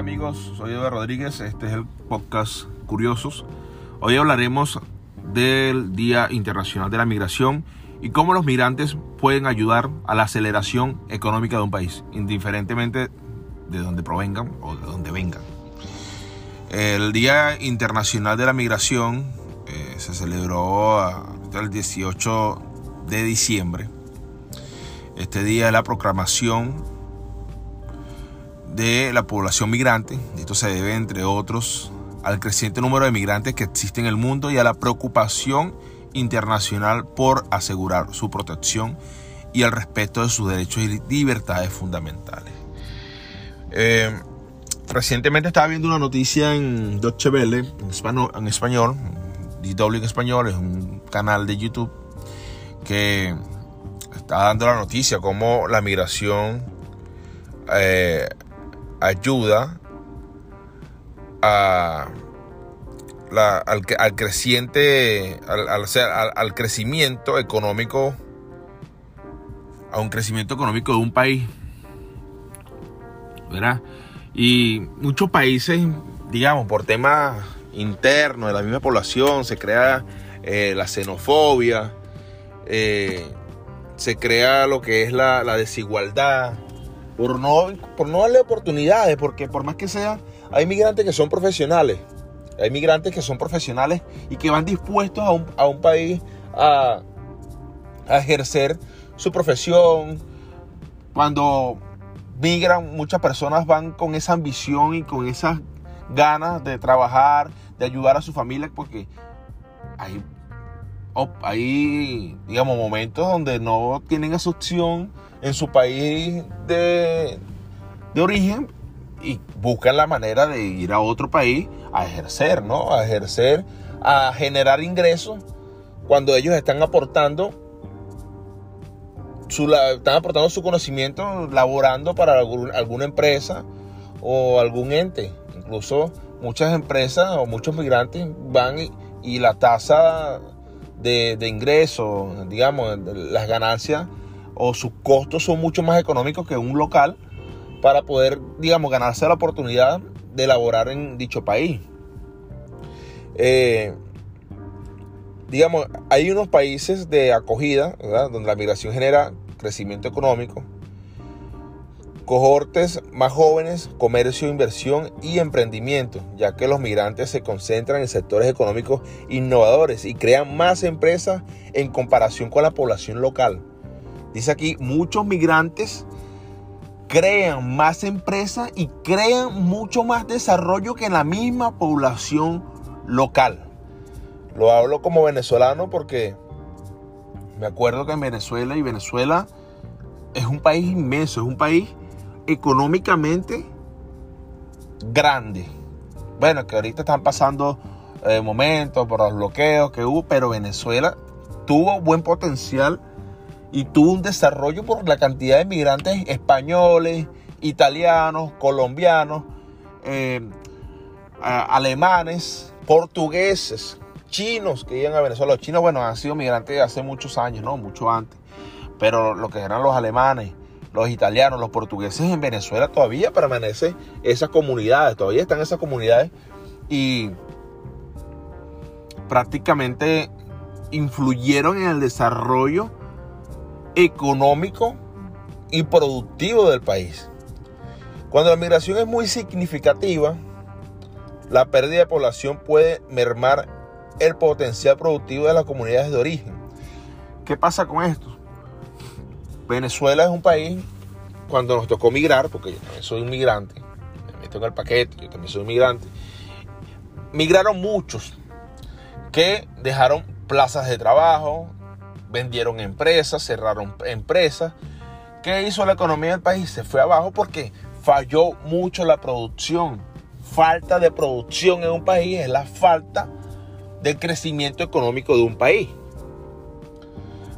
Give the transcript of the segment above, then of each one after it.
Amigos, soy Eduardo Rodríguez, este es el podcast Curiosos. Hoy hablaremos del Día Internacional de la Migración y cómo los migrantes pueden ayudar a la aceleración económica de un país, indiferentemente de donde provengan o de donde vengan. El Día Internacional de la Migración eh, se celebró el 18 de diciembre. Este día es la proclamación de la población migrante. Esto se debe, entre otros, al creciente número de migrantes que existe en el mundo y a la preocupación internacional por asegurar su protección y el respeto de sus derechos y libertades fundamentales. Eh, recientemente estaba viendo una noticia en Deutsche Welle, en español, en español, DW en español, es un canal de YouTube que está dando la noticia como la migración eh, ayuda a, al, creciente, al, al, crecimiento económico, a un crecimiento económico de un país. ¿Verdad? Y muchos países, digamos, por temas internos de la misma población, se crea eh, la xenofobia, eh, se crea lo que es la, la desigualdad, por no, por no darle oportunidades, porque por más que sea, hay migrantes que son profesionales, hay migrantes que son profesionales y que van dispuestos a un, a un país a, a ejercer su profesión. Cuando migran, muchas personas van con esa ambición y con esas ganas de trabajar, de ayudar a su familia, porque hay, hay digamos, momentos donde no tienen esa opción en su país de, origen y buscan la manera de ir a otro país a ejercer, ¿no? A ejercer, a generar ingresos cuando ellos están aportando su, están aportando su conocimiento laborando para alguna empresa o algún ente. Incluso muchas empresas o muchos migrantes van y, la tasa de, de ingresos, digamos, las ganancias o sus costos son mucho más económicos que un local para poder, digamos, ganarse la oportunidad de laborar en dicho país. Eh, digamos, hay unos países de acogida, donde la migración genera crecimiento económico, cohortes más jóvenes, comercio, inversión y emprendimiento, ya que los migrantes se concentran en sectores económicos innovadores y crean más empresas en comparación con la población local. Dice aquí, muchos migrantes crean más empresas y crean mucho más desarrollo que la misma población local. Lo hablo como venezolano porque me acuerdo que en Venezuela y Venezuela es un país inmenso, es un país económicamente grande. Bueno, que ahorita están pasando eh, momentos por los bloqueos que hubo, pero Venezuela tuvo buen potencial y tuvo un desarrollo por la cantidad de migrantes españoles, italianos, colombianos, eh, alemanes, portugueses, chinos que iban a Venezuela. Los chinos, bueno, han sido migrantes hace muchos años, ¿no? Mucho antes. Pero lo que eran los alemanes, los italianos, los portugueses en Venezuela todavía permanecen esas comunidades, todavía están esas comunidades y prácticamente influyeron en el desarrollo económico y productivo del país. Cuando la migración es muy significativa, la pérdida de población puede mermar el potencial productivo de las comunidades de origen. ¿Qué pasa con esto? Venezuela es un país, cuando nos tocó migrar, porque yo también soy un migrante, me meto en el paquete, yo también soy un migrante, migraron muchos que dejaron plazas de trabajo, vendieron empresas, cerraron empresas. ¿Qué hizo la economía del país? Se fue abajo porque falló mucho la producción. Falta de producción en un país es la falta del crecimiento económico de un país.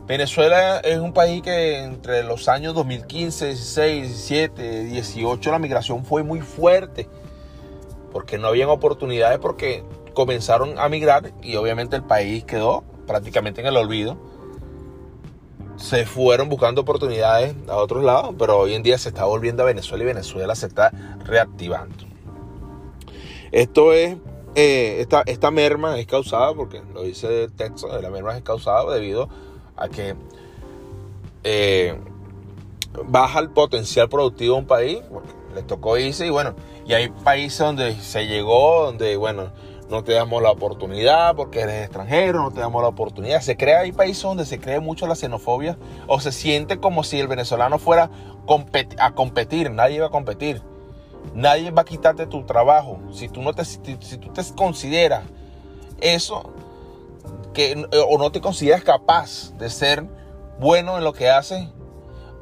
Venezuela es un país que entre los años 2015, 16, 17, 18 la migración fue muy fuerte porque no habían oportunidades porque comenzaron a migrar y obviamente el país quedó prácticamente en el olvido se fueron buscando oportunidades a otros lados, pero hoy en día se está volviendo a Venezuela y Venezuela se está reactivando. Esto es, eh, esta, esta merma es causada, porque lo dice el texto, la merma es causada debido a que eh, baja el potencial productivo de un país, porque le tocó irse y bueno, y hay países donde se llegó, donde bueno, no te damos la oportunidad porque eres extranjero, no te damos la oportunidad. Se crea, hay países donde se cree mucho la xenofobia o se siente como si el venezolano fuera a competir, nadie va a competir. Nadie va a quitarte tu trabajo. Si tú no te, si, tú te consideras eso, que, o no te consideras capaz de ser bueno en lo que haces,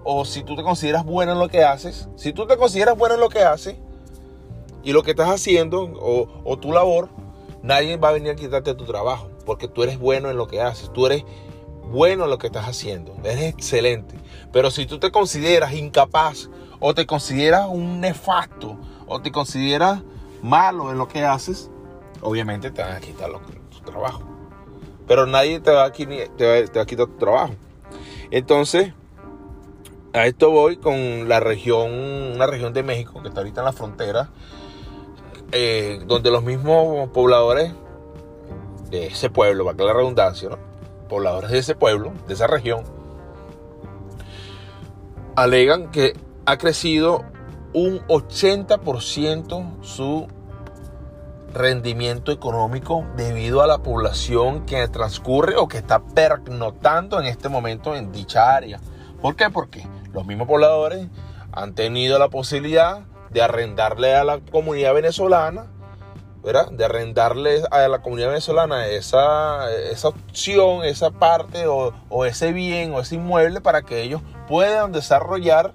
o si tú te consideras bueno en lo que haces, si tú te consideras bueno en lo que haces y lo que estás haciendo o tu labor, nadie va a venir a quitarte tu trabajo porque tú eres bueno en lo que haces, tú eres bueno en lo que estás haciendo, eres excelente. Pero si tú te consideras incapaz o te consideras un nefasto o te consideras malo en lo que haces, obviamente te van a quitar tu trabajo. Pero nadie te va, a, quitar tu trabajo. Entonces, a esto voy con la región, una región de México que está ahorita en la frontera, eh, donde los mismos pobladores de ese pueblo, para que la redundancia, ¿no? pobladores de ese pueblo, de esa región, alegan que ha crecido un 80% su rendimiento económico debido a la población que transcurre o que está pernotando en este momento en dicha área. ¿Por qué? Porque los mismos pobladores han tenido la posibilidad de arrendarle a la comunidad venezolana, ¿verdad? De arrendarle a la comunidad venezolana esa, esa opción, esa parte o, o ese bien o ese inmueble para que ellos puedan desarrollar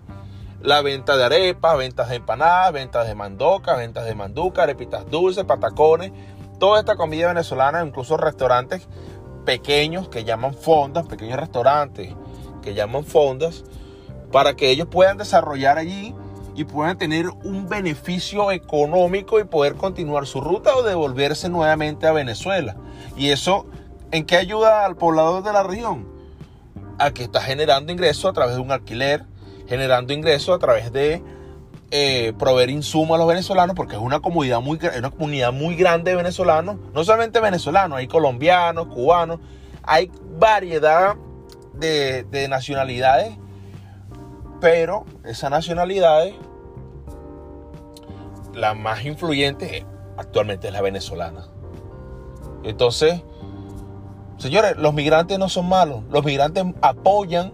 la venta de arepas, ventas de empanadas, ventas de mandoca, ventas de manduca, arepitas dulces, patacones, toda esta comida venezolana, incluso restaurantes pequeños que llaman fondas, pequeños restaurantes que llaman fondas, para que ellos puedan desarrollar allí y puedan tener un beneficio económico y poder continuar su ruta o devolverse nuevamente a Venezuela. Y eso, ¿en qué ayuda al poblador de la región? A que está generando ingresos a través de un alquiler, generando ingresos a través de eh, proveer insumos a los venezolanos, porque es una comunidad, muy, una comunidad muy grande de venezolanos, no solamente venezolanos, hay colombianos, cubanos, hay variedad de, de nacionalidades, pero esas nacionalidades, la más influyente actualmente es la venezolana. Entonces, señores, los migrantes no son malos, los migrantes apoyan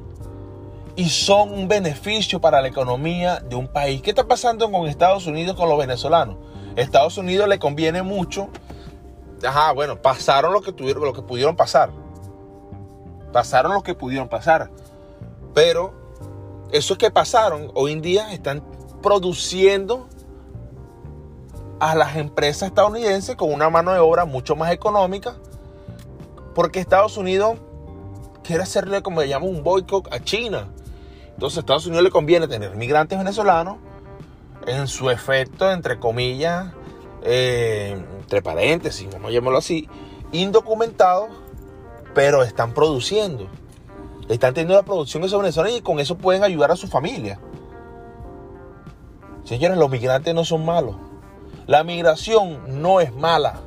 y son un beneficio para la economía de un país. ¿Qué está pasando con Estados Unidos con los venezolanos? Estados Unidos le conviene mucho. Ajá, bueno, pasaron lo que tuvieron, lo que pudieron pasar. Pasaron lo que pudieron pasar. Pero esos que pasaron hoy en día están produciendo a las empresas estadounidenses con una mano de obra mucho más económica. Porque Estados Unidos quiere hacerle, como le llamo, un boicot a China. Entonces a Estados Unidos le conviene tener migrantes venezolanos en su efecto, entre comillas, eh, entre paréntesis, vamos a llamarlo así, indocumentados, pero están produciendo. Están teniendo la producción de esos venezolanos y con eso pueden ayudar a su familia. Señores, los migrantes no son malos. La migración no es mala.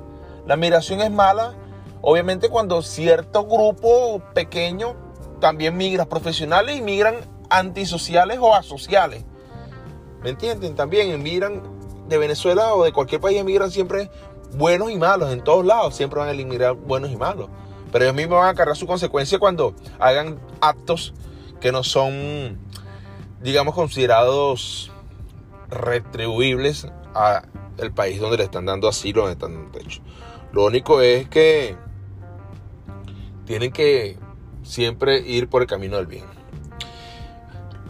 La migración es mala, obviamente, cuando cierto grupo pequeño también migra, profesionales y migran antisociales o asociales. ¿Me entienden? También emigran de Venezuela o de cualquier país, emigran siempre buenos y malos. En todos lados siempre van a emigrar buenos y malos. Pero ellos mismos van a cargar su consecuencia cuando hagan actos que no son, digamos, considerados retribuibles a el país donde le están dando asilo, donde están dando techo. Lo único es que tienen que siempre ir por el camino del bien.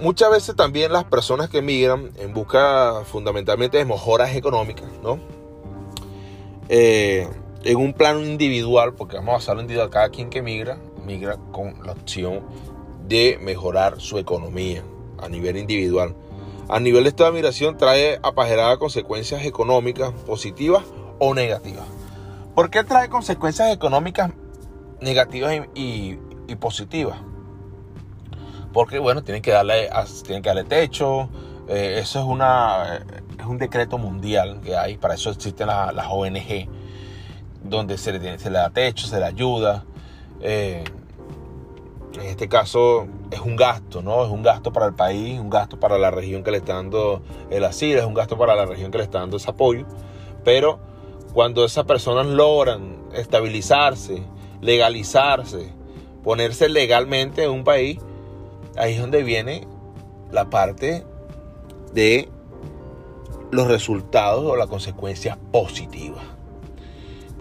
Muchas veces también las personas que emigran en busca fundamentalmente de mejoras económicas, ¿no? Eh, en un plano individual, porque vamos a hacerlo individual, cada quien que migra, migra con la opción de mejorar su economía a nivel individual. A nivel de esta migración trae apageradas consecuencias económicas positivas o negativas. ¿Por qué trae consecuencias económicas negativas y positivas? Porque bueno, tienen que darle, tienen que darle techo, eh, eso es una, es un decreto mundial que hay, para eso existen las ONG, donde se le, se le, da techo, se le ayuda. Eh, en este caso es un gasto, ¿no? Es un gasto para el país, un gasto para la región que le está dando el asilo, es un gasto para la región que le está dando ese apoyo. Pero cuando esas personas logran estabilizarse, legalizarse, ponerse legalmente en un país, ahí es donde viene la parte de los resultados o las consecuencias positivas.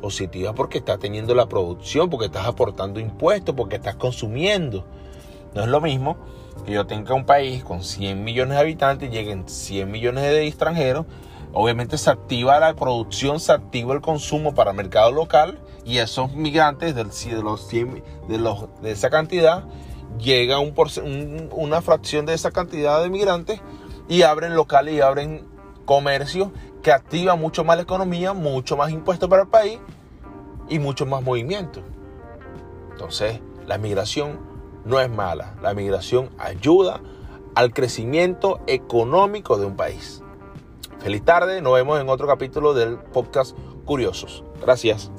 Positivas porque estás teniendo la producción, porque estás aportando impuestos, porque estás consumiendo. No es lo mismo que yo tenga un país con 100 millones de habitantes lleguen 100 millones de extranjeros. Obviamente se activa la producción, se activa el consumo para el mercado local y esos migrantes de, los de, los, de esa cantidad llega un, una fracción de esa cantidad de migrantes y abren locales y abren comercio que activa mucho más la economía, mucho más impuestos para el país y mucho más movimiento. Entonces, la migración no es mala. La migración ayuda al crecimiento económico de un país. Feliz tarde, nos vemos en otro capítulo del podcast Curiosos. Gracias.